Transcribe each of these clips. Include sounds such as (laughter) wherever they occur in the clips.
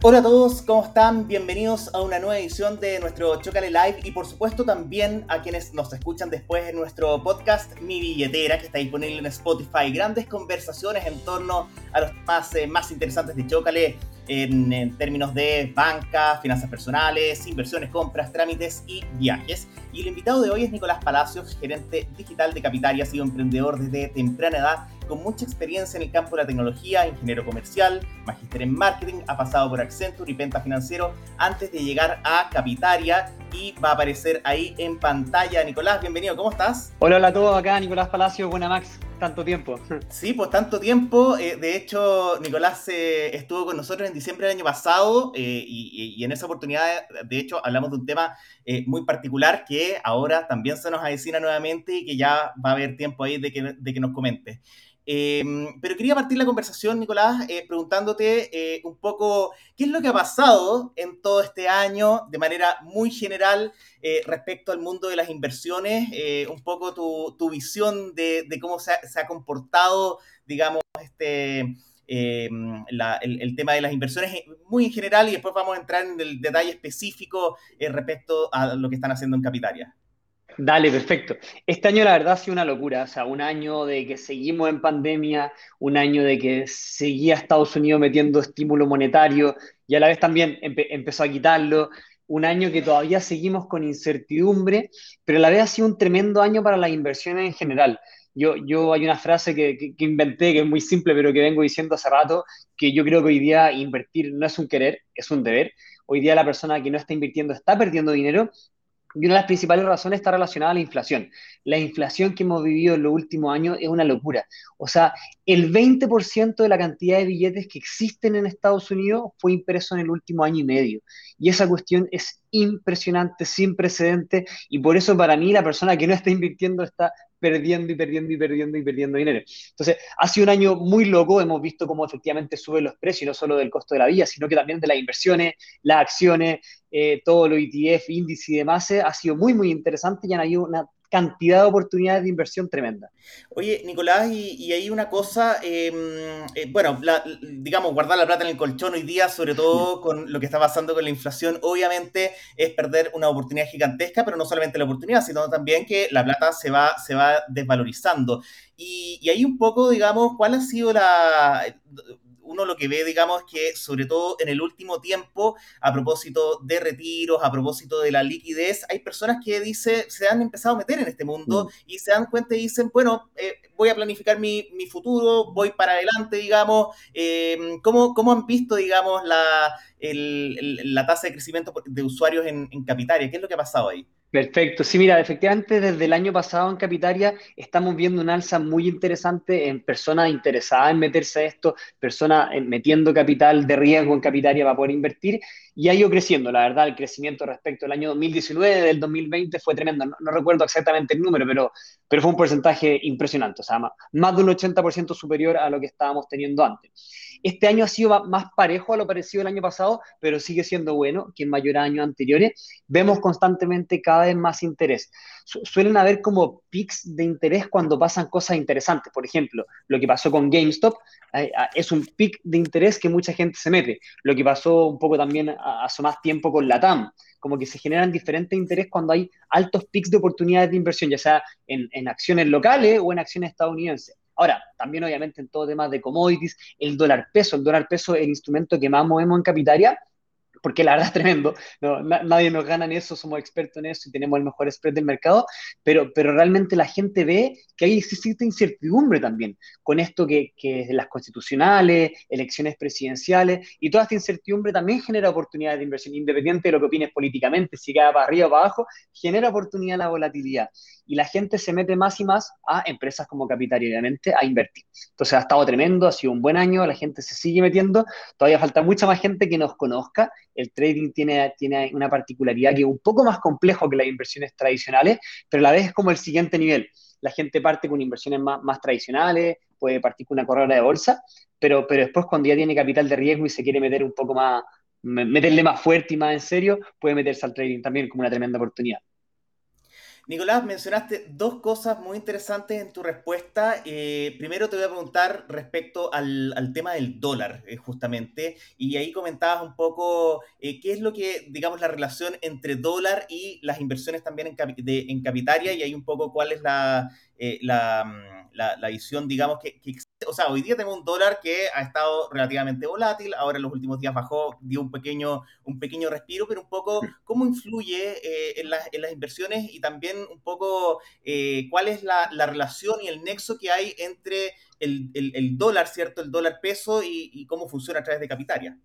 Hola a todos, ¿cómo están? Bienvenidos a una nueva edición de nuestro Chocale Live y por supuesto también a quienes nos escuchan después en nuestro podcast Mi Billetera que está disponible en Spotify. Grandes conversaciones en torno a los temas eh, más interesantes de Chocale en, términos de banca, finanzas personales, inversiones, compras, trámites y viajes. Y el invitado de hoy es Nicolás Palacios, gerente digital de Capitaria, ha sido emprendedor desde temprana edad con mucha experiencia en el campo de la tecnología, ingeniero comercial, magíster en marketing, ha pasado por Accenture y Penta Financiero antes de llegar a Capitaria y va a aparecer ahí en pantalla. Nicolás, bienvenido, ¿cómo estás? Hola, hola a todos, acá Nicolás Palacio, buena Max, tanto tiempo. Sí, pues tanto tiempo. Eh, de hecho, Nicolás eh, estuvo con nosotros en diciembre del año pasado eh, y, y, en esa oportunidad, de hecho, hablamos de un tema muy particular que ahora también se nos avecina nuevamente y que ya va a haber tiempo ahí de que, de que nos comente. Eh, pero quería partir la conversación, Nicolás, eh, preguntándote eh, un poco qué es lo que ha pasado en todo este año de manera muy general eh, respecto al mundo de las inversiones, eh, un poco tu, visión de, cómo se ha, comportado, digamos, este, la, el, el, tema de las inversiones muy en general y después vamos a entrar en el detalle específico respecto a lo que están haciendo en Capitaria. Dale, perfecto. Este año la verdad ha sido una locura, o sea, un año de que seguimos en pandemia, un año de que seguía Estados Unidos metiendo estímulo monetario y a la vez también empe empezó a quitarlo, un año que todavía seguimos con incertidumbre, pero a la vez ha sido un tremendo año para las inversiones en general. Yo, yo hay una frase que, que, que, inventé que es muy simple, pero que vengo diciendo hace rato, que yo creo que hoy día invertir no es un querer, es un deber. Hoy día la persona que no está invirtiendo está perdiendo dinero y una de las principales razones está relacionada a la inflación. La inflación que hemos vivido en los últimos años es una locura. O sea, el 20% de la cantidad de billetes que existen en Estados Unidos fue impreso en el último año y medio. Y esa cuestión es impresionante, sin precedente, y por eso para mí la persona que no está invirtiendo está perdiendo y perdiendo y perdiendo y perdiendo dinero. Entonces, ha sido un año muy loco, hemos visto cómo efectivamente suben los precios, no solo del costo de la vida, sino que también de las inversiones, las acciones, eh, todo lo ETF, índice y demás, eh, ha sido muy, muy interesante y han habido una cantidad de oportunidades de inversión tremenda. Oye, Nicolás, y, y hay una cosa, eh, eh, bueno, la, digamos, guardar la plata en el colchón hoy día, sobre todo con lo que está pasando con la inflación, obviamente es perder una oportunidad gigantesca, pero no solamente la oportunidad, sino también que la plata se va, se va desvalorizando. Y, y ahí un poco, digamos, ¿cuál ha sido la uno lo que ve, digamos, que sobre todo en el último tiempo, a propósito de retiros, a propósito de la liquidez, hay personas que dice, se han empezado a meter en este mundo mm. y se dan cuenta y dicen, bueno, eh, voy a planificar mi, mi, futuro, voy para adelante, digamos. Eh, ¿cómo, ¿cómo, han visto, digamos, la, el, el, la tasa de crecimiento de usuarios en, en Capitaria? ¿Qué es lo que ha pasado ahí? Perfecto. Sí, mira, efectivamente desde el año pasado en Capitaria estamos viendo un alza muy interesante en personas interesadas en meterse a esto, personas metiendo capital de riesgo en Capitaria para poder invertir y ha ido creciendo. La verdad, el crecimiento respecto al año 2019, del 2020 fue tremendo. No, no recuerdo exactamente el número, pero, pero fue un porcentaje impresionante, o sea, más, más de un 80% superior a lo que estábamos teniendo antes. Este año ha sido más parejo a lo parecido el año pasado, pero sigue siendo bueno que en mayor años anteriores. Vemos constantemente cada vez más interés. Suelen haber como pics de interés cuando pasan cosas interesantes. Por ejemplo, lo que pasó con GameStop eh, es un pic de interés que mucha gente se mete. Lo que pasó un poco también hace más tiempo con la TAM como que se generan diferentes intereses cuando hay altos pics de oportunidades de inversión, ya sea en acciones locales o en acciones estadounidenses. Ahora, también obviamente en todo temas de commodities, el dólar peso, el dólar peso es el instrumento que más movemos en Capitaria, porque la verdad es (laughs) tremendo, no, na, nadie nos gana en eso, somos expertos en eso y tenemos el mejor spread del mercado, pero, pero realmente la gente ve que hay cierta incertidumbre también con esto que, que las constitucionales, elecciones presidenciales, y toda esta incertidumbre también genera oportunidades de inversión, independiente de lo que opines políticamente, si queda para arriba o para abajo, genera oportunidad la volatilidad. Y la gente se mete más y más a empresas como Capital, obviamente, a invertir. Entonces ha estado tremendo, ha sido un buen año, la gente se sigue metiendo, todavía falta mucha más gente que nos conozca el trading tiene, tiene una particularidad que es un poco más complejo que las inversiones tradicionales, pero a la vez es como el siguiente nivel. La gente parte con inversiones más, más tradicionales, puede partir con una corredora de bolsa, pero, pero después cuando ya tiene capital de riesgo y se quiere meter un poco más, meterle más fuerte y más en serio, puede meterse al trading también como una tremenda oportunidad. Nicolás, mencionaste dos cosas muy interesantes en tu respuesta. Eh, primero te voy a preguntar respecto al, tema del dólar, eh, justamente, y ahí comentabas un poco eh, qué es lo que, digamos, la relación entre dólar y las inversiones también en, en capitaria, y ahí un poco cuál es la, mm, la, visión, digamos, que, que o sea, hoy día tenemos un dólar que ha estado relativamente volátil, ahora en los últimos días bajó, dio un pequeño, un pequeño respiro, pero un poco cómo influye eh, en, las, en, las, inversiones y también un poco eh, cuál es la, la, relación y el nexo que hay entre el, el, el dólar, ¿cierto? El dólar peso y, y, cómo funciona a través de Capitaria.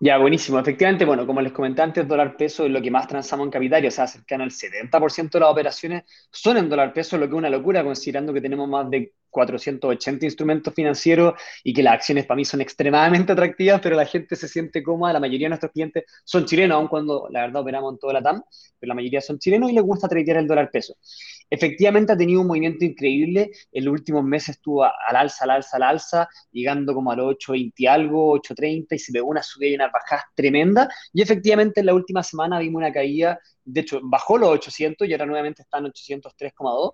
Ya, buenísimo. Efectivamente, bueno, como les comenté antes, dólar peso es lo que más transamos en Capitaria, o sea, cercano al 70% de las operaciones son en dólar peso, lo que es una locura considerando que tenemos más de 480 instrumentos financieros y que las acciones para mí son extremadamente atractivas, pero la gente se siente cómoda, la mayoría de nuestros clientes son chilenos, aun cuando la verdad operamos en toda la TAM, pero la mayoría son chilenos y les gusta tradear el dólar peso. Efectivamente ha tenido un movimiento increíble, en los últimos meses estuvo al alza, al alza, al alza, llegando como al 8.20 y algo, 8.30 y se pegó una subida y una bajada tremenda y efectivamente en la última semana vimos una caída, de hecho bajó los 800 y ahora nuevamente está en 803,2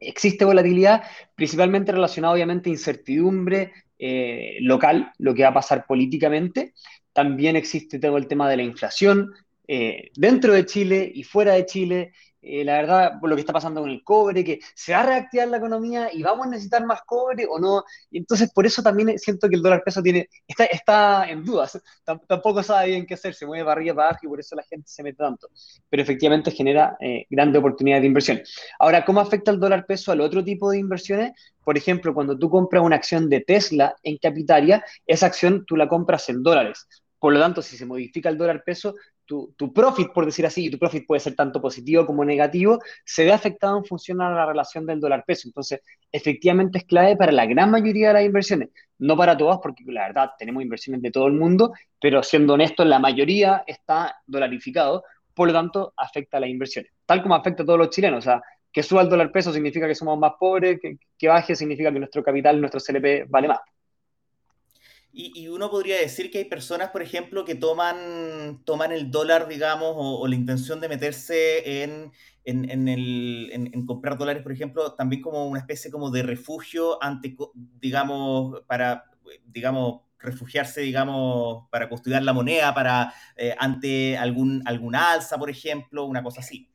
existe volatilidad, principalmente relacionada obviamente a incertidumbre eh, local, lo que va a pasar políticamente. También existe todo el tema de la inflación eh, dentro de Chile y fuera de Chile. Eh, la verdad, por lo que está pasando con el cobre, que se va a reactivar la economía y vamos a necesitar más cobre o no. Y entonces, por eso también siento que el dólar peso tiene, está, está en dudas. tampoco sabe bien qué hacer, se mueve para arriba, para abajo y por eso la gente se mete tanto. Pero efectivamente genera eh, grandes oportunidades de inversión. Ahora, ¿cómo afecta el dólar peso al otro tipo de inversiones? Por ejemplo, cuando tú compras una acción de Tesla en Capitaria, esa acción tú la compras en dólares. Por lo tanto, si se modifica el dólar peso, tu, profit, por decir así, y tu profit puede ser tanto positivo como negativo, se ve afectado en función a la relación del dólar peso. Entonces, efectivamente es clave para la gran mayoría de las inversiones, no para todas, porque la verdad tenemos inversiones de todo el mundo, pero siendo honesto, la mayoría está dolarificado, por lo tanto, afecta a las inversiones, tal como afecta a todos los chilenos. O sea, que suba el dólar peso significa que somos más pobres, que, que baje significa que nuestro capital, nuestro CLP vale más. Y, uno podría decir que hay personas, por ejemplo, que toman, toman el dólar, digamos, o, la intención de meterse en, en, el, en, comprar dólares, por ejemplo, también como una especie como de refugio ante, digamos, para, digamos, refugiarse, digamos, para custodiar la moneda, para eh, ante algún, algún alza, por ejemplo, una cosa así.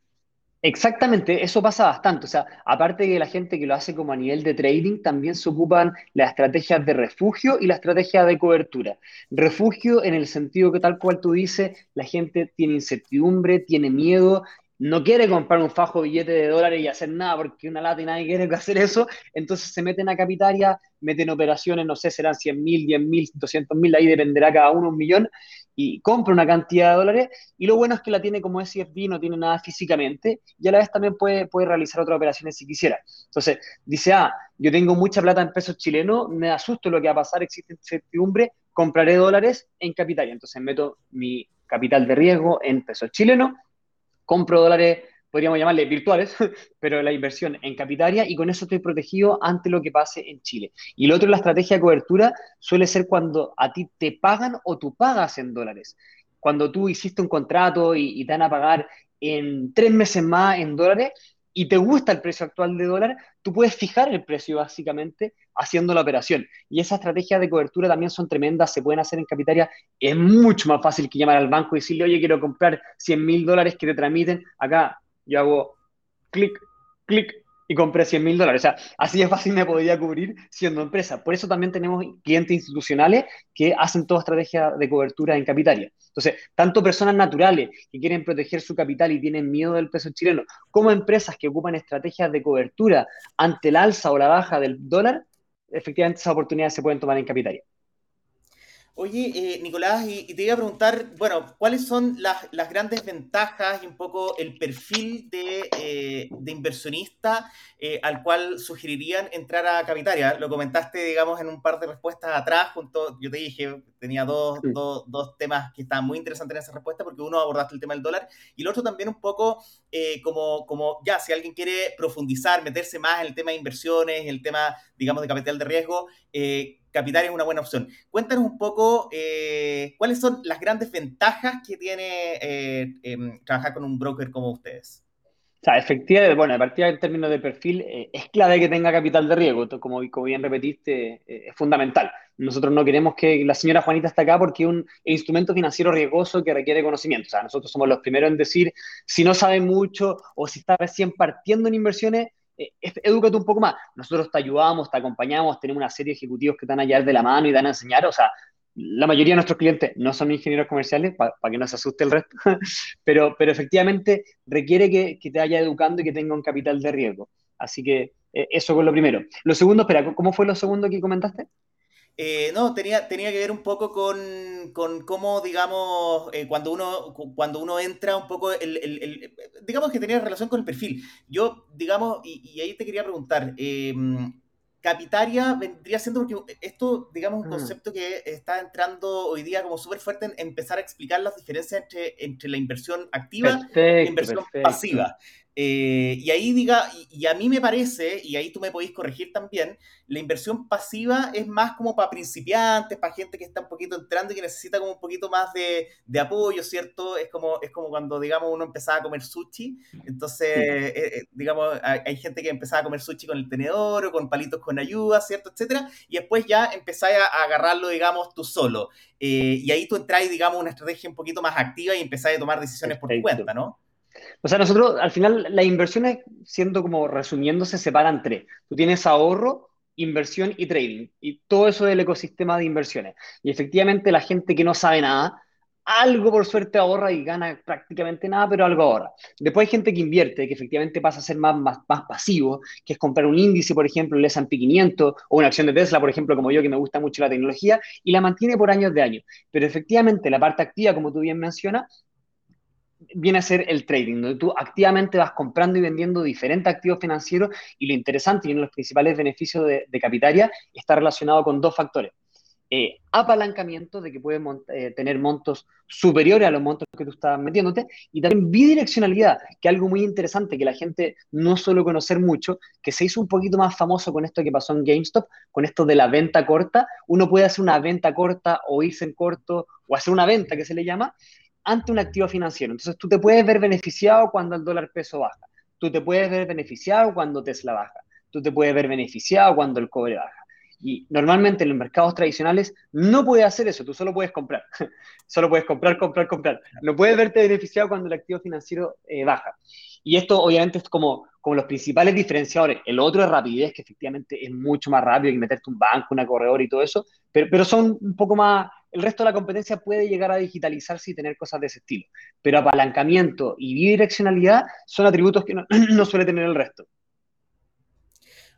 Exactamente, eso pasa bastante. O sea, aparte de la gente que lo hace como a nivel de trading, también se ocupan las estrategias de refugio y la estrategia de cobertura. Refugio en el sentido que tal cual tú dices, la gente tiene incertidumbre, tiene miedo no quiere comprar un fajo billete de dólares y hacer nada porque una lata y nadie quiere hacer eso, entonces se meten a capitaria, meten operaciones, no sé, serán 100 mil, 10 mil, 200 mil, ahí dependerá cada uno un millón, y compra una cantidad de dólares, y lo bueno es que la tiene como SFB, no tiene nada físicamente, y a la vez también puede, puede realizar otras operaciones si quisiera. Entonces, dice, ah, yo tengo mucha plata en pesos chilenos, me asusto lo que va a pasar, existe incertidumbre, compraré dólares en capitaria, entonces meto mi capital de riesgo en pesos chilenos, compro dólares, podríamos llamarle virtuales, (laughs) pero la inversión en capitaria y con eso estoy protegido ante lo que pase en Chile. Y lo otro, la estrategia de cobertura suele ser cuando a ti te pagan o tú pagas en dólares. Cuando tú hiciste un contrato y, te van a pagar en tres meses más en dólares, y te gusta el precio actual de dólar, tú puedes fijar el precio básicamente haciendo la operación. Y esas estrategias de cobertura también son tremendas, se pueden hacer en capitaria. Es mucho más fácil que llamar al banco y decirle, oye, quiero comprar 100 mil dólares que te tramiten. Acá yo hago clic, clic, y compré 100 mil dólares. O sea, así de fácil me podría cubrir siendo empresa. Por eso también tenemos clientes institucionales que hacen toda estrategia de cobertura en capitalia. Entonces, tanto personas naturales que quieren proteger su capital y tienen miedo del peso chileno, como empresas que ocupan estrategias de cobertura ante el alza o la baja del dólar, efectivamente esas oportunidades se pueden tomar en capitalia. Oye, eh, Nicolás, y, te iba a preguntar, bueno, ¿cuáles son las, grandes ventajas y un poco el perfil de, eh, inversionista eh, al cual sugerirían entrar a Capitaria? Lo comentaste, digamos, en un par de respuestas atrás, junto, yo te dije, tenía dos, dos, temas que estaban muy interesantes en esa respuesta, porque uno abordaste el tema del dólar, y el otro también un poco como, como, ya, si alguien quiere profundizar, meterse más en el tema de inversiones, el tema, digamos, de capital de riesgo, Capital es una buena opción. Cuéntanos un poco eh, cuáles son las grandes ventajas que tiene eh, em, trabajar con un broker como ustedes. sea, efectivamente, bueno, a partir del término de perfil, eh, es clave que tenga capital de riesgo, como, como bien repetiste, es fundamental. Nosotros no queremos que la señora Juanita esté acá porque es un instrumento financiero riesgoso que requiere conocimiento. O sea, nosotros somos los primeros en decir, si no sabe mucho o si está recién partiendo en inversiones, eh, edúcate un poco más. Nosotros te ayudamos, te acompañamos, tenemos una serie de ejecutivos que están allá de la mano y dan a enseñar. O sea, la mayoría de nuestros clientes no son ingenieros comerciales, para que no se asuste el resto, (laughs) pero, pero efectivamente requiere que, que, te vaya educando y que tenga un capital de riesgo. Así que eh, eso es lo primero. Lo segundo, espera, ¿cómo fue lo segundo que comentaste? Eh, no, tenía, tenía que ver un poco con, con cómo, digamos, eh, cuando, uno, cuando uno entra un poco, el, el, el, digamos que tenía relación con el perfil. Yo, digamos, y, y ahí te quería preguntar, eh, Capitaria vendría siendo, porque esto, digamos, un mm. concepto que está entrando hoy día como súper fuerte en empezar a explicar las diferencias entre, entre la inversión activa y la inversión pasiva. Eh, y ahí diga, y, a mí me parece, y ahí tú me podéis corregir también, la inversión pasiva es más como para principiantes, para gente que está un poquito entrando y que necesita como un poquito más de, de apoyo, ¿cierto? Es como, es como cuando, digamos, uno empezaba a comer sushi, entonces, eh, eh, digamos, hay, gente que empezaba a comer sushi con el tenedor o con palitos con ayuda, ¿cierto? Etcétera, y después ya empezáis a, agarrarlo, digamos, tú solo. y ahí tú entráis, digamos, una estrategia un poquito más activa y empezáis a tomar decisiones por tu cuenta, ¿no? O sea, nosotros al final las inversiones, siendo como resumiendo, se separan tres. Tú tienes ahorro, inversión y trading. Y todo eso del ecosistema de inversiones. Y efectivamente la gente que no sabe nada, algo por suerte ahorra y gana prácticamente nada, pero algo ahorra. Después hay gente que invierte, que efectivamente pasa a ser más, más, más pasivo, que es comprar un índice, por ejemplo, el S&P 500 o una acción de Tesla, por ejemplo, como yo, que me gusta mucho la tecnología, y la mantiene por años de años. Pero efectivamente la parte activa, como tú bien mencionas, viene a ser el trading, donde tú activamente vas comprando y vendiendo diferentes activos financieros y lo interesante y uno de los principales beneficios de, Capitaria está relacionado con dos factores. Eh, apalancamiento de que puedes eh, tener montos superiores a los montos que tú estás metiéndote y también bidireccionalidad, que es algo muy interesante que la gente no suele conocer mucho, que se hizo un poquito más famoso con esto que pasó en GameStop, con esto de la venta corta. Uno puede hacer una venta corta o irse en corto o hacer una venta que se le llama ante un activo financiero. Entonces tú te puedes ver beneficiado cuando el dólar peso baja, tú te puedes ver beneficiado cuando Tesla baja, tú te puedes ver beneficiado cuando el cobre baja. Y normalmente en los mercados tradicionales no puedes hacer eso, tú solo puedes comprar. (laughs) solo puedes comprar, comprar, comprar. No puedes verte beneficiado cuando el activo financiero eh, baja. Y esto obviamente es como, como los principales diferenciadores. El otro es rapidez, que efectivamente es mucho más rápido que meterte un banco, una corredora y todo eso, pero, pero son un poco más, el resto de la competencia puede llegar a digitalizarse y tener cosas de ese estilo. Pero apalancamiento y bidireccionalidad son atributos que no, (clears throat) no suele tener el resto.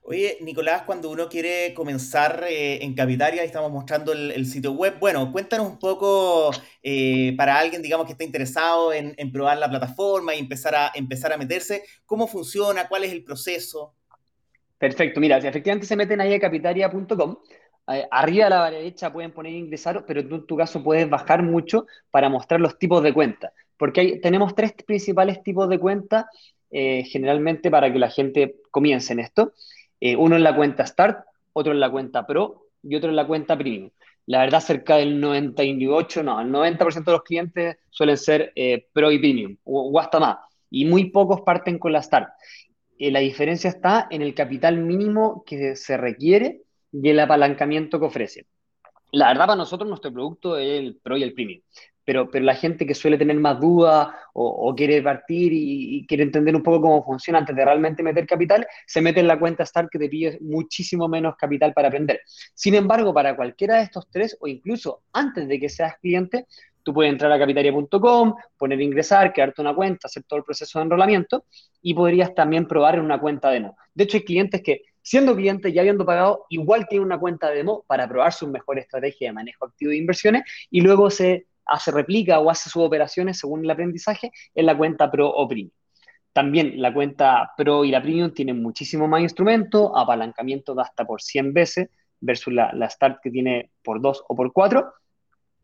Oye, Nicolás, cuando uno quiere comenzar eh, en Capitaria, estamos mostrando el, sitio web. Bueno, cuéntanos un poco eh, para alguien, digamos, que está interesado en, probar la plataforma y empezar a, empezar a meterse, cómo funciona, cuál es el proceso. Perfecto, mira, si efectivamente se meten ahí a capitaria.com, arriba a la derecha pueden poner ingresar, pero tú en tu caso puedes bajar mucho para mostrar los tipos de cuentas, porque tenemos tres principales tipos de cuentas generalmente para que la gente comience en esto. Eh, uno en la cuenta Start, otro en la cuenta Pro y otro en la cuenta Premium. La verdad, cerca del 98, no, el 90% de los clientes suelen ser eh, Pro y Premium, o, hasta más, y muy pocos parten con la Start. Eh, la diferencia está en el capital mínimo que se requiere y el apalancamiento que ofrece. La verdad, para nosotros nuestro producto es el Pro y el Premium pero, pero la gente que suele tener más dudas o, quiere partir y, quiere entender un poco cómo funciona antes de realmente meter capital, se mete en la cuenta Start que te pide muchísimo menos capital para aprender. Sin embargo, para cualquiera de estos tres o incluso antes de que seas cliente, tú puedes entrar a capitaria.com, poner ingresar, crearte una cuenta, hacer todo el proceso de enrolamiento y podrías también probar en una cuenta demo. De hecho, hay clientes que siendo clientes ya habiendo pagado, igual tienen una cuenta demo para probar su mejor estrategia de manejo activo de inversiones y luego se hace replica o hace sus operaciones según el aprendizaje en la cuenta Pro o Premium. También la cuenta Pro y la Premium tienen muchísimo más instrumentos, apalancamiento de hasta por 100 veces versus la, la Start que tiene por 2 o por 4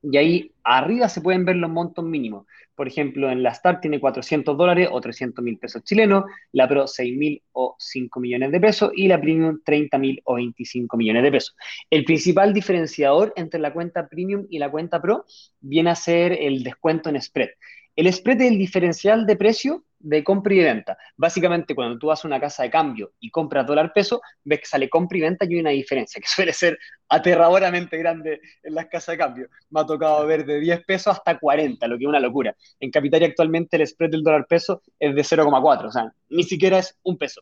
y ahí arriba se pueden ver los montos mínimos. Por ejemplo, en la Start tiene 400 dólares o 300 mil pesos chilenos, la Pro 6 mil o 5 millones de pesos y la Premium 30 mil o 25 millones de pesos. El principal diferenciador entre la cuenta Premium y la cuenta Pro viene a ser el descuento en spread. El spread es el diferencial de precio de compra y venta. Básicamente, cuando tú vas a una casa de cambio y compras dólar peso, ves que sale compra y venta y hay una diferencia que (laughs) suele ser aterradoramente grande en las casas de cambio. Me ha tocado ver de 10 pesos hasta 40, lo que es una locura. En Capitalia actualmente el spread del dólar peso es de 0,4, o sea, ni siquiera es un peso.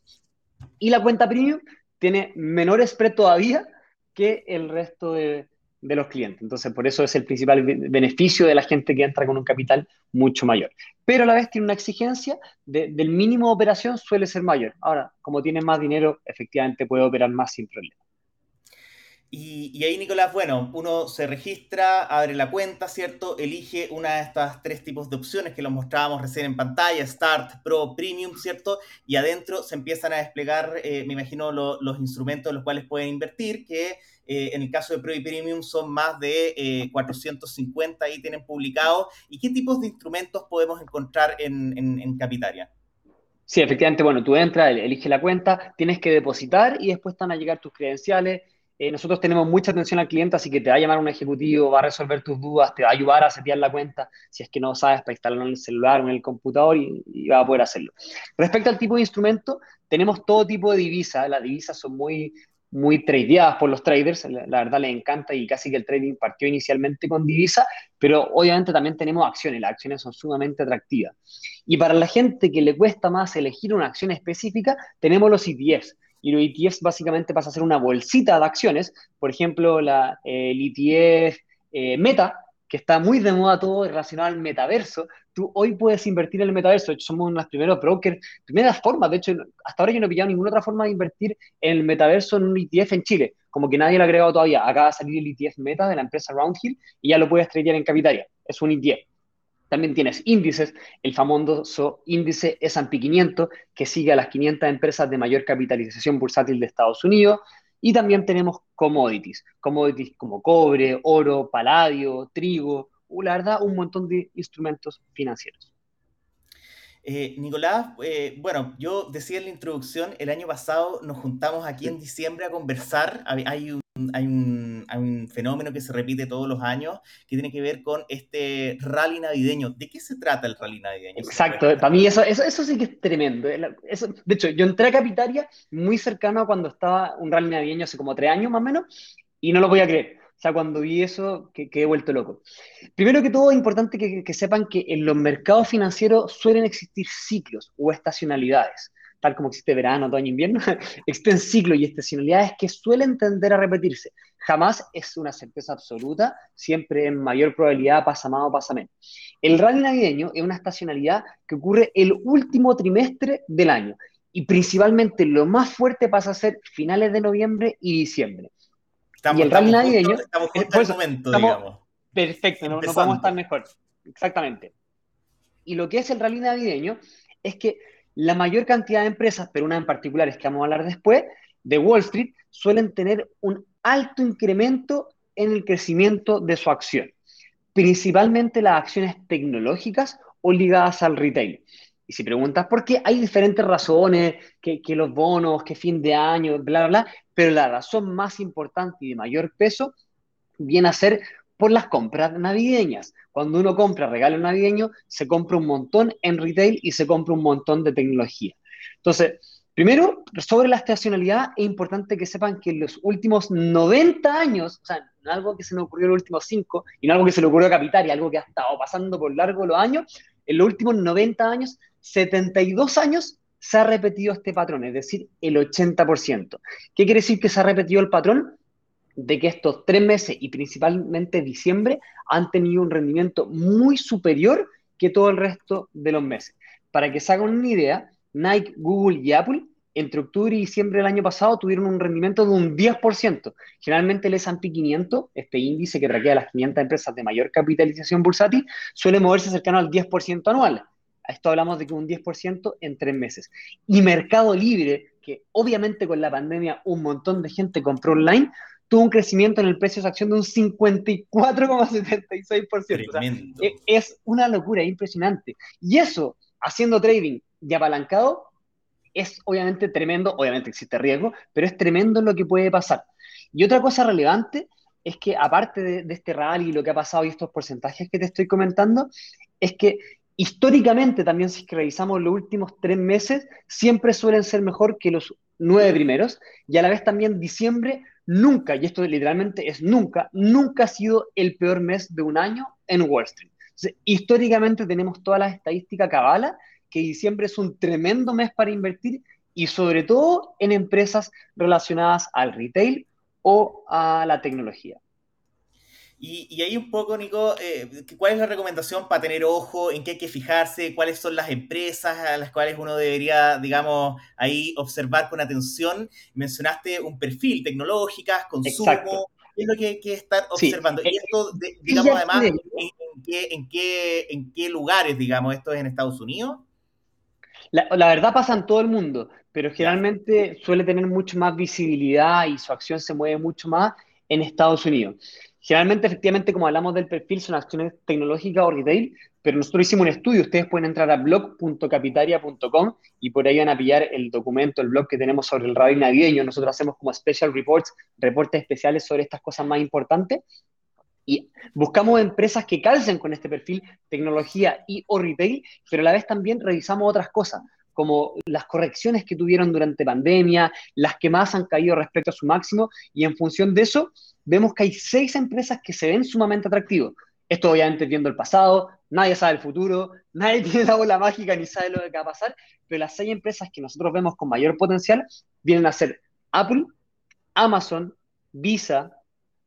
Y la cuenta premium tiene menor spread todavía que el resto de, de los clientes. Entonces, por eso es el principal beneficio de la gente que entra con un capital mucho mayor. Pero a la vez tiene una exigencia del mínimo de operación suele ser mayor. Ahora, como tiene más dinero, efectivamente puede operar más sin problema. Y, ahí, Nicolás, bueno, uno se registra, abre la cuenta, ¿cierto? Elige una de estas tres tipos de opciones que los mostrábamos recién en pantalla, Start, Pro, Premium, ¿cierto? Y adentro se empiezan a desplegar, eh, me imagino, los instrumentos en los cuales pueden invertir, que eh, en el caso de Pro y Premium son más de 450 eh, ahí tienen publicado. ¿Y qué tipos de instrumentos podemos encontrar en, en, en Capitaria? Sí, efectivamente, bueno, tú entras, eliges la cuenta, tienes que depositar y después están a llegar tus credenciales eh, nosotros tenemos mucha atención al cliente, así que te va a llamar un ejecutivo, va a resolver tus dudas, te va a ayudar a setear la cuenta si es que no sabes para instalarlo en el celular o en el computador y, va a poder hacerlo. Respecto al tipo de instrumento, tenemos todo tipo de divisas. Las divisas son muy, muy tradeadas por los traders, la, verdad les encanta y casi que el trading partió inicialmente con divisa, pero obviamente también tenemos acciones, las acciones son sumamente atractivas. Y para la gente que le cuesta más elegir una acción específica, tenemos los ETFs y los ETFs básicamente pasa a ser una bolsita de acciones, por ejemplo, la, el ETF eh, Meta, que está muy de moda todo relacionado al metaverso, tú hoy puedes invertir en el metaverso, somos uno de los primeros brokers, primeras formas, de hecho hasta ahora yo no he pillado ninguna otra forma de invertir en el metaverso en un ETF en Chile, como que nadie lo ha agregado todavía, acaba de salir el ETF Meta de la empresa Roundhill y ya lo puedes tradear en Capitalia, es un ETF. También tienes índices, el famoso índice S&P 500, que sigue a las 500 empresas de mayor capitalización bursátil de Estados Unidos. Y también tenemos commodities, commodities como cobre, oro, paladio, trigo, la verdad, un montón de instrumentos financieros. Eh, Nicolás, eh, bueno, yo decía en la introducción, el año pasado nos juntamos aquí en diciembre a conversar. Hay hay un, hay un fenómeno que se repite todos los años que tiene que ver con este rally navideño. ¿De qué se trata el rally navideño? Exacto, para mí eso, eso, eso, sí que es tremendo. Eso, de hecho, yo entré a Capitaria muy cercano a cuando estaba un rally navideño hace como tres años más o menos y no lo voy a creer. O sea, cuando vi eso, que, he vuelto loco. Primero que todo, es importante que, que, sepan que en los mercados financieros suelen existir ciclos o estacionalidades, tal como existe verano, otoño, invierno, (laughs) existen ciclos y estacionalidades que suelen tender a repetirse. Jamás es una certeza absoluta, siempre en mayor probabilidad pasa más o pasa menos. El rally navideño es una estacionalidad que ocurre el último trimestre del año y principalmente lo más fuerte pasa a ser finales de noviembre y diciembre y el rally navideño. estamos justo en el momento, digamos. Perfecto, no, no, podemos estar mejor. Exactamente. Y lo que es el rally navideño es que la mayor cantidad de empresas, pero una en particular es que vamos a hablar después, de Wall Street, suelen tener un alto incremento en el crecimiento de su acción, principalmente las acciones tecnológicas o ligadas al retail. Y si preguntas por qué, hay diferentes razones, que, los bonos, que fin de año, bla, bla, bla, pero la razón más importante y de mayor peso viene a ser por las compras navideñas. Cuando uno compra regalo navideño, se compra un montón en retail y se compra un montón de tecnología. Entonces, primero, sobre la estacionalidad, es importante que sepan que en los últimos 90 años, o sea, no algo que se me ocurrió en los últimos 5, y no algo que se le ocurrió a Capitaria, algo que ha estado pasando por largo los años, en los últimos 90 años 72 años se ha repetido este patrón, es decir, el 80%. ¿Qué quiere decir que se ha repetido el patrón? De que estos tres meses y principalmente diciembre han tenido un rendimiento muy superior que todo el resto de los meses. Para que se hagan una idea, Nike, Google y Apple entre octubre y diciembre del año pasado tuvieron un rendimiento de un 10%. Generalmente el S&P 500, este índice que traquea las 500 empresas de mayor capitalización bursátil, suele moverse cercano al 10% anual. A esto hablamos de que un 10% en tres meses. Y Mercado Libre, que obviamente con la pandemia un montón de gente compró online, tuvo un crecimiento en el precio de acción de un 54,76%. E, es una locura, impresionante. Y eso, haciendo trading de apalancado, es obviamente tremendo, obviamente existe riesgo, pero es tremendo lo que puede pasar. Y otra cosa relevante es que aparte de, de este rally y lo que ha pasado y estos porcentajes que te estoy comentando, es que Históricamente, también si revisamos los últimos tres meses, siempre suelen ser mejor que los nueve primeros, y a la vez también diciembre nunca, y esto literalmente es nunca, nunca ha sido el peor mes de un año en Wall Street. históricamente tenemos todas las estadísticas cabala que diciembre es un tremendo mes para invertir y sobre todo en empresas relacionadas al retail o a la tecnología. Y, ahí un poco, Nico, eh, ¿cuál es la recomendación para tener ojo? ¿En qué hay que fijarse? ¿Cuáles son las empresas a las cuales uno debería, digamos, ahí observar con atención? Mencionaste un perfil, tecnológicas, consumo. ¿Qué es lo que hay que estar observando? Y esto, digamos, además, ¿en, qué, en, qué, ¿en qué lugares, digamos, esto es en Estados Unidos? La, la, verdad pasa en todo el mundo, pero generalmente suele tener mucho más visibilidad y su acción se mueve mucho más en Estados Unidos. Generalmente, efectivamente, como hablamos del perfil, son acciones tecnológicas o retail, pero nosotros hicimos un estudio. Ustedes pueden entrar a blog.capitaria.com y por ahí van a pillar el documento, el blog que tenemos sobre el radio navideño. Nosotros hacemos como special reports, reportes especiales sobre estas cosas más importantes. Y buscamos empresas que calcen con este perfil, tecnología y o retail, pero a la vez también revisamos otras cosas como las correcciones que tuvieron durante pandemia, las que más han caído respecto a su máximo, y en función de eso, vemos que hay seis empresas que se ven sumamente atractivos. Esto obviamente viendo el pasado, nadie sabe el futuro, nadie (laughs) tiene la bola mágica ni sabe lo que va a pasar, pero las seis empresas que nosotros vemos con mayor potencial vienen a ser Apple, Amazon, Visa,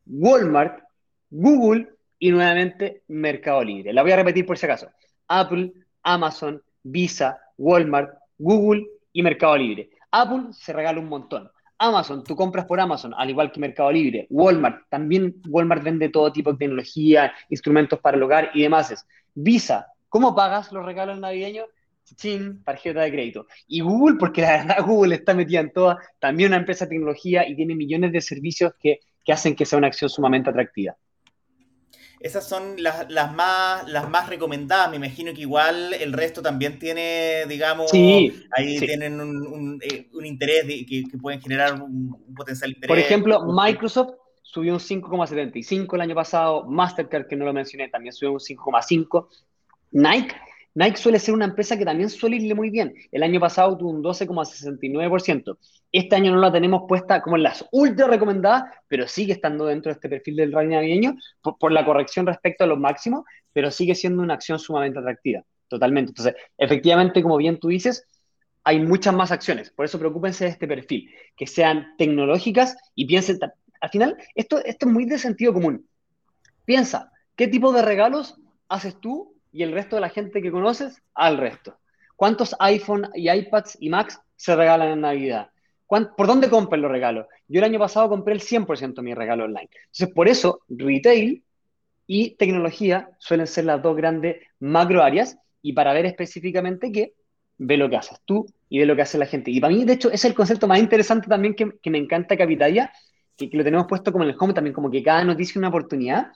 Walmart, Google y nuevamente Mercado Libre. La voy a repetir por si acaso. Apple, Amazon, Visa, Walmart, Google y Mercado Libre. Apple se regala un montón. Amazon, tú compras por Amazon, al igual que Mercado Libre. Walmart, también Walmart vende todo tipo de tecnología, instrumentos para el hogar y demás. Visa, ¿cómo pagas los regalos navideños? Chin, tarjeta de crédito. Y Google, porque la verdad (laughs) Google está metida en toda, también una empresa de tecnología y tiene millones de servicios que, que hacen que sea una acción sumamente atractiva. Esas son las, las, más, las más recomendadas. Me imagino que igual el resto también tiene, digamos, ahí tienen un, eh, interés que, pueden generar un, potencial interés. Por ejemplo, Microsoft subió un 5,75 el año pasado, Mastercard, que no lo mencioné, también subió un 5,5. Nike Nike suele ser una empresa que también suele irle muy bien. El año pasado tuvo un 12,69%. Este año no la tenemos puesta como en las ultra recomendadas, pero sigue estando dentro de este perfil del ranking navideño por, la corrección respecto a los máximos, pero sigue siendo una acción sumamente atractiva. Totalmente. Entonces, efectivamente, como bien tú dices, hay muchas más acciones. Por eso preocúpense de este perfil, que sean tecnológicas y piensen, al final, esto, esto es muy de sentido común. Piensa, ¿qué tipo de regalos haces tú y el resto de la gente que conoces al resto. ¿Cuántos iPhone y iPads y Macs se regalan en Navidad? ¿Por dónde compran los regalos? Yo el año pasado compré el 100% de mi regalo online. Entonces, por eso, retail y tecnología suelen ser las dos grandes macro áreas y para ver específicamente qué, ve lo que haces tú y ve lo que hace la gente. Y para mí, de hecho, es el concepto más interesante también que, me encanta Capitalia, que, que, lo tenemos puesto como en el home también, como que cada noticia es una oportunidad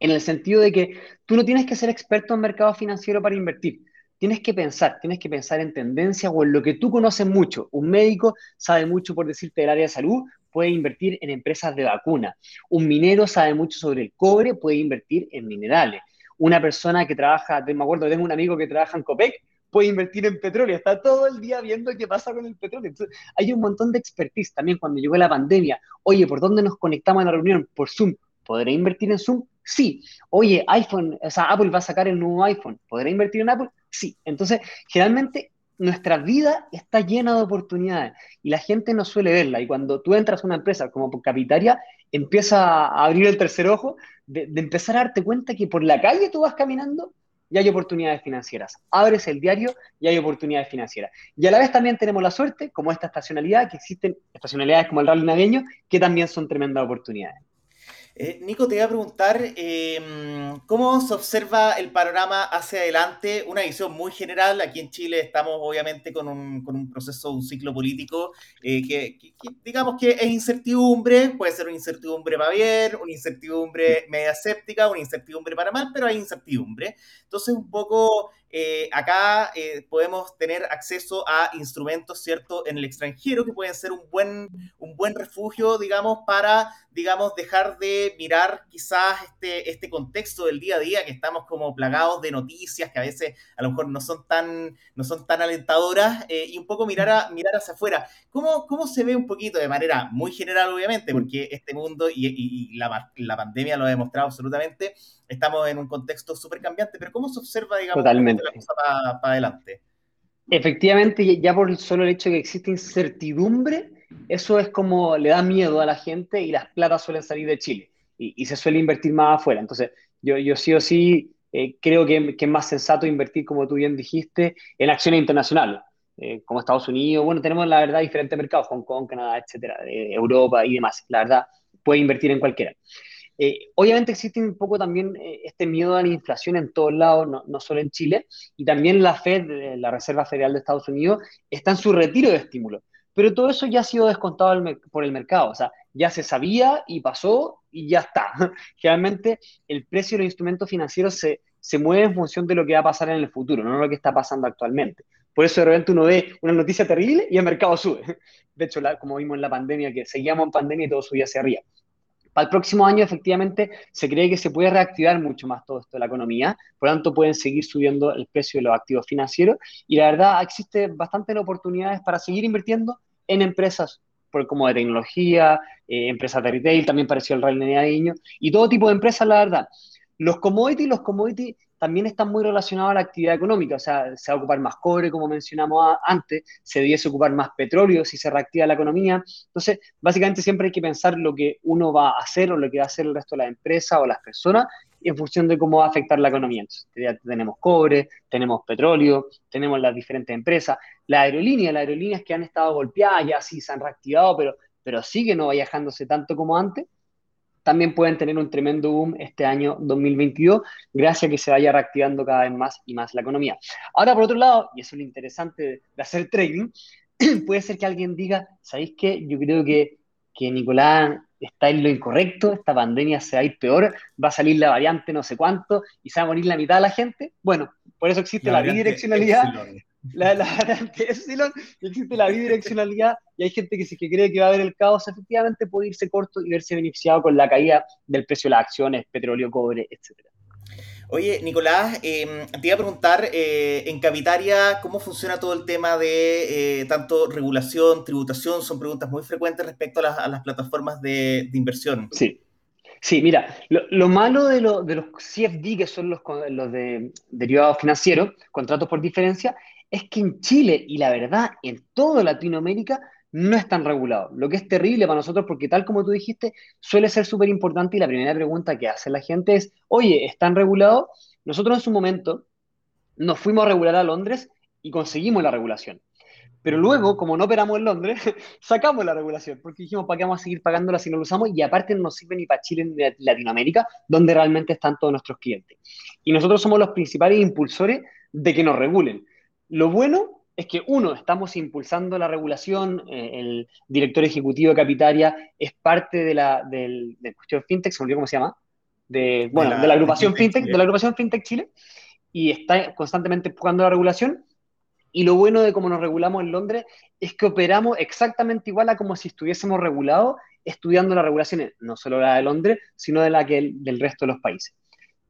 en el sentido de que tú no tienes que ser experto en mercado financiero para invertir. Tienes que pensar, tienes que pensar en tendencias o en lo que tú conoces mucho. Un médico sabe mucho, por decirte, del área de salud, puede invertir en empresas de vacuna. Un minero sabe mucho sobre el cobre, puede invertir en minerales. Una persona que trabaja, me acuerdo, tengo un amigo que trabaja en COPEC, puede invertir en petróleo, está todo el día viendo qué pasa con el petróleo. Entonces, hay un montón de expertise también cuando llegó la pandemia. Oye, ¿por dónde nos conectamos a la reunión? Por Zoom. ¿Podré invertir en Zoom? Sí. Oye, iPhone, o sea, Apple va a sacar el nuevo iPhone. ¿Podré invertir en Apple? Sí. Entonces, generalmente nuestra vida está llena de oportunidades y la gente no suele verla. Y cuando tú entras a una empresa como Capitaria, empieza a abrir el tercer ojo de, empezar a darte cuenta que por la calle tú vas caminando y hay oportunidades financieras. Abres el diario y hay oportunidades financieras. Y a la vez también tenemos la suerte, como esta estacionalidad, que existen estacionalidades como el rally navideño, que también son tremendas oportunidades. Eh, Nico, te iba a preguntar, em, ¿cómo se observa el panorama hacia adelante? Una visión muy general. Aquí en Chile estamos obviamente con un, con un proceso, un ciclo político eh, que, digamos que es incertidumbre, puede ser una incertidumbre para bien, una incertidumbre media séptica, una incertidumbre para mal, pero hay incertidumbre. Entonces, un poco eh, acá eh, podemos tener acceso a instrumentos, ¿cierto?, en el extranjero que pueden ser un buen, un buen refugio, digamos, para, digamos, dejar de mirar quizás este, este contexto del día a día, que estamos como plagados de noticias que a veces a lo mejor no son tan, no son tan alentadoras, eh, y un poco mirar, a, mirar hacia afuera. ¿Cómo, ¿Cómo se ve un poquito de manera muy general, obviamente, porque este mundo y, y, la, la pandemia lo ha demostrado absolutamente, estamos en un contexto súper cambiante, pero ¿cómo se observa, digamos, la cosa para adelante? Efectivamente, ya por solo el hecho de que existe incertidumbre, eso es como le da miedo a la gente y las platas suelen salir de Chile y, se suele invertir más afuera. Entonces, yo, yo sí o sí eh, creo que, que, es más sensato invertir, como tú bien dijiste, en acciones internacionales, eh, como Estados Unidos. Bueno, tenemos la verdad diferentes mercados, Hong Kong, Canadá, etcétera, Europa y demás. La verdad, puede invertir en cualquiera. Eh, obviamente existe un poco también eh, este miedo a la inflación en todos lados, no, solo en Chile, y también la Fed, la Reserva Federal de Estados Unidos, está en su retiro de estímulo. Pero todo eso ya ha sido descontado por el mercado, o sea, ya se sabía y pasó y ya está. (laughs) Generalmente el precio de los instrumentos financieros se, se mueve en función de lo que va a pasar en el futuro, no lo que está pasando actualmente. Por eso de repente uno ve una noticia terrible y el mercado sube. (laughs) De hecho, como vimos en la pandemia, que seguíamos en pandemia y todo subía hacia arriba. Para el próximo año, efectivamente, se cree que se puede reactivar mucho más todo esto de la economía, por lo tanto, pueden seguir subiendo el precio de los activos financieros y la verdad existe bastantes oportunidades para seguir invirtiendo en empresas como de tecnología, eh, empresas de retail, también pareció el Real Niño, y todo tipo de empresas, la verdad. Los commodities, los commodities también están muy relacionados a la actividad económica, o sea, se va a ocupar más cobre, como mencionamos antes, se debiese ocupar más petróleo si se reactiva la economía. Entonces, básicamente siempre hay que pensar lo que uno va a hacer o lo que va a hacer el resto de las empresas o las personas en función de cómo va a afectar la economía. Entonces, tenemos cobre, tenemos petróleo, tenemos las diferentes empresas, la aerolínea, las aerolíneas que han estado golpeadas ya sí se han reactivado, pero, pero sigue no viajándose tanto como antes también pueden tener un tremendo boom este año 2022, gracias a que se vaya reactivando cada vez más y más la economía. Ahora, por otro lado, y eso es lo interesante de hacer trading, (clears throat) puede ser que alguien diga, ¿sabéis qué? Yo creo que, que Nicolás está en lo incorrecto, esta pandemia se va a ir peor, va a salir la variante no sé cuánto y se va a morir la mitad de la gente. Bueno, por eso existe la, bidireccionalidad la, la epsilon, existe la bidireccionalidad y hay gente que si que cree que va a haber el caos, efectivamente puede irse corto y verse beneficiado con la caída del precio de las acciones, petróleo, cobre, etc. Oye, Nicolás, em, te iba a preguntar, eh, en Capitaria, ¿cómo funciona todo el tema de eh, tanto regulación, tributación? Son preguntas muy frecuentes respecto a las, plataformas de, de, inversión. Sí, Sí, mira, lo, malo de, los CFD, que son los, los de derivados financieros, contratos por diferencia, es que en Chile y la verdad en toda Latinoamérica no están regulados, lo que es terrible para nosotros porque tal como tú dijiste, suele ser súper importante y la primera pregunta que hace la gente es, oye, ¿están regulados? Nosotros en su momento nos fuimos a regular a Londres y conseguimos la regulación. Pero luego, como no operamos en Londres, (laughs) sacamos la regulación, porque dijimos, ¿para qué vamos a seguir pagándola si no lo usamos? Y aparte no nos sirve ni para Chile ni Latinoamérica, donde realmente están todos nuestros clientes. Y nosotros somos los principales impulsores de que nos regulen. Lo bueno es que, uno, estamos impulsando la regulación, eh, el director ejecutivo de Capitaria es parte de la del, de cuestión FinTech, se me olvidó cómo se llama, de, bueno, de la, agrupación FinTech, de la agrupación FinTech Chile, y está constantemente empujando la regulación. Y lo bueno de cómo nos regulamos en Londres es que operamos exactamente igual a como si estuviésemos regulados estudiando las regulaciones, no solo la de Londres, sino de la que del resto de los países.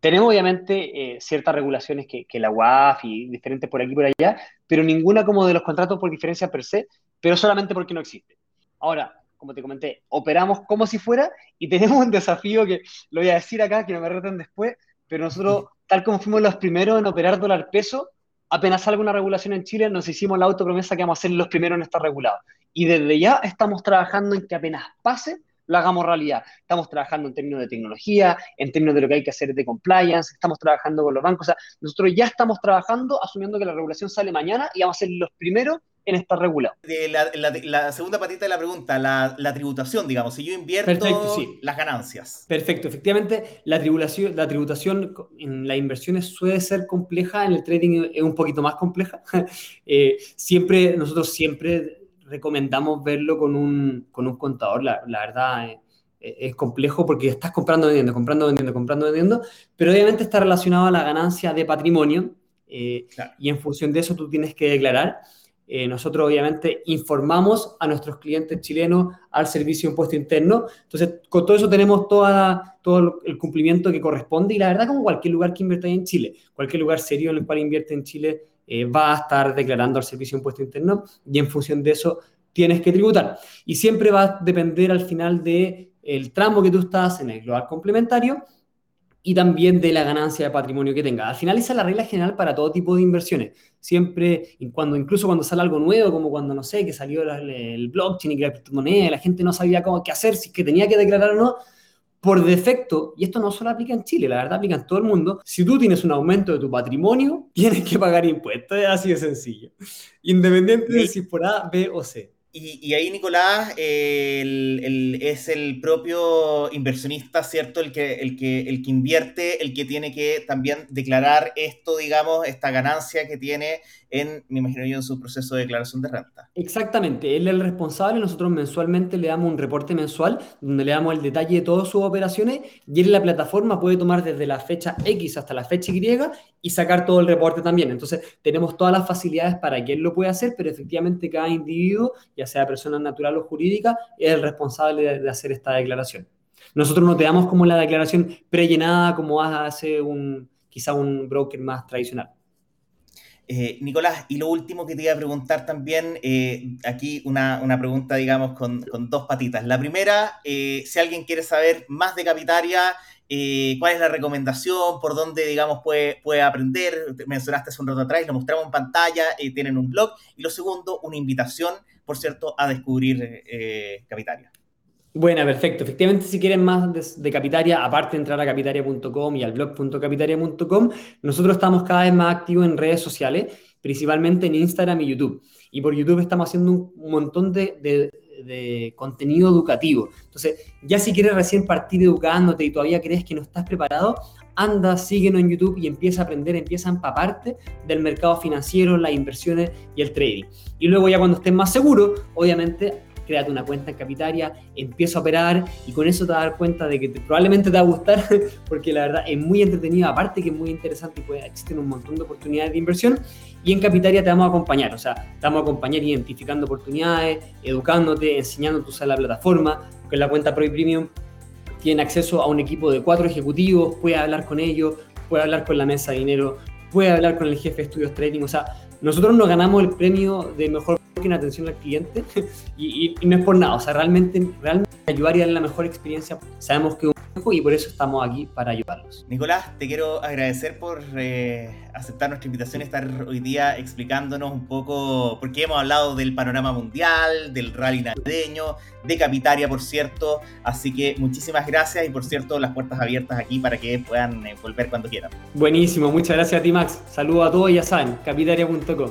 Tenemos obviamente eh, ciertas regulaciones que, la UAF y diferentes por aquí y por allá, pero ninguna como de los contratos por diferencia per se, pero solamente porque no existe. Ahora, como te comenté, operamos como si fuera y (laughs) tenemos un desafío que lo voy a decir acá, que no me reten después, pero nosotros, tal como fuimos los primeros en operar dólar peso, apenas salga una regulación en Chile, nos hicimos la autopromesa que vamos a ser los primeros en estar regulados. Y desde ya estamos trabajando en que apenas pase, lo hagamos realidad. Estamos trabajando en términos de tecnología, en términos de lo que hay que hacer de compliance, estamos trabajando con los bancos. O sea, nosotros ya estamos trabajando asumiendo que la regulación sale mañana y vamos a ser los primeros en estar regulados. La, segunda patita de la pregunta, la, tributación, digamos, si yo invierto las ganancias. Perfecto, efectivamente, la tributación, la tributación en las inversiones suele ser compleja, en el trading es un poquito más compleja. (laughs) Eh, siempre, nosotros siempre recomendamos verlo con un, con un contador. La, la verdad es, es, complejo porque estás comprando, vendiendo, comprando, vendiendo, comprando, vendiendo, pero obviamente está relacionado a la ganancia de patrimonio y en función de eso tú tienes que declarar. nosotros obviamente informamos a nuestros clientes chilenos al servicio de impuesto interno. Entonces, con todo eso tenemos toda, todo el cumplimiento que corresponde y la verdad como cualquier lugar que invierta en Chile, cualquier lugar serio en el cual invierte en Chile va a estar declarando al servicio impuesto interno y en función de eso tienes que tributar. Y siempre va a depender al final del el tramo que tú estás en el global complementario y también de la ganancia de patrimonio que tenga. Al final esa es la regla general para todo tipo de inversiones. Siempre, cuando, incluso cuando sale algo nuevo, como cuando, no sé, que salió el, blockchain y la criptomoneda, la gente no sabía cómo, qué hacer, si que tenía que declarar o no, por defecto, y esto no solo aplica en Chile, la verdad aplica en todo el mundo, si tú tienes un aumento de tu patrimonio, (laughs) tienes que pagar impuestos, es así de sencillo. Independiente de si por A, B o C. Y, ahí, Nicolás, es el propio inversionista, ¿cierto? El que, el, que, el que invierte, el que tiene que también declarar esto, digamos, esta ganancia que tiene en, me imagino yo, en su proceso de declaración de renta. Exactamente, él es el responsable, nosotros mensualmente le damos un reporte mensual donde le damos el detalle de todas sus operaciones y él en la plataforma puede tomar desde la fecha X hasta la fecha Y y sacar todo el reporte también. Entonces, tenemos todas las facilidades para que él lo pueda hacer, pero efectivamente cada individuo, ya sea persona natural o jurídica, es el responsable de, hacer esta declaración. Nosotros no te damos como la declaración prellenada como hace un, quizá un broker más tradicional. Eh, Nicolás, y lo último que te iba a preguntar también, eh, aquí una, pregunta, digamos, con, dos patitas. La primera, eh, si alguien quiere saber más de Capitaria, cuál es la recomendación, por dónde, digamos, puede, puede aprender. Mencionaste hace un rato atrás, lo mostramos en pantalla, tienen un blog. Y lo segundo, una invitación, por cierto, a descubrir Capitaria. Bueno, perfecto. Efectivamente, si quieren más de, Capitaria, aparte de entrar a capitaria.com y al blog.capitaria.com, nosotros estamos cada vez más activos en redes sociales, principalmente en Instagram y YouTube. Y por YouTube estamos haciendo un, montón de, contenido educativo. Entonces, ya si quieres recién partir educándote y todavía crees que no estás preparado, anda, síguenos en YouTube y empieza a aprender, empieza a empaparte del mercado financiero, las inversiones y el trading. Y luego ya cuando estés más seguro, obviamente créate una cuenta en Capitaria, empieza a operar y con eso te vas a dar cuenta de que probablemente te va a gustar (laughs) porque la verdad es muy entretenido, aparte que es muy interesante y puede, existen un montón de oportunidades de inversión y en Capitaria te vamos a acompañar, o sea, te vamos a acompañar identificando oportunidades, educándote, enseñándote a usar la plataforma, con la cuenta Pro y Premium tiene acceso a un equipo de cuatro ejecutivos, puede hablar con ellos, puede hablar con la mesa de dinero, puede hablar con el jefe de estudios trading, o sea, nosotros nos ganamos el premio de mejor en atención al cliente (laughs) y, no es por nada, o sea, realmente, realmente ayudar y darle la mejor experiencia. Sabemos que y por eso estamos aquí para ayudarlos. Nicolás, te quiero agradecer por eh, aceptar nuestra invitación y estar hoy día explicándonos un poco, porque hemos hablado del panorama mundial, del rally navideño, de Capitaria, por cierto. Así que muchísimas gracias y, por cierto, las puertas abiertas aquí para que puedan eh, volver cuando quieran. Buenísimo, muchas gracias a ti, Max. Saludos a todos y ya saben, capitaria.com.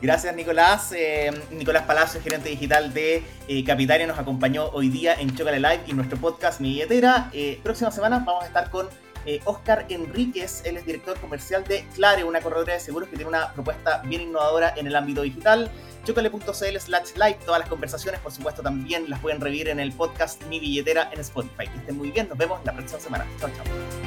Gracias, Nicolás. Eh, Nicolás Palacio, gerente digital de Capitaria, nos acompañó hoy día en Chocale Live y nuestro podcast Mi Billetera. próxima semana vamos a estar con eh, Oscar Enríquez, él es director comercial de Clare, una corredora de seguros que tiene una propuesta bien innovadora en el ámbito digital. Chocale.cl slash live, todas las conversaciones, por supuesto, también las pueden revivir en el podcast Mi Billetera en Spotify. Que estén muy bien, nos vemos la próxima semana. Chao, chao.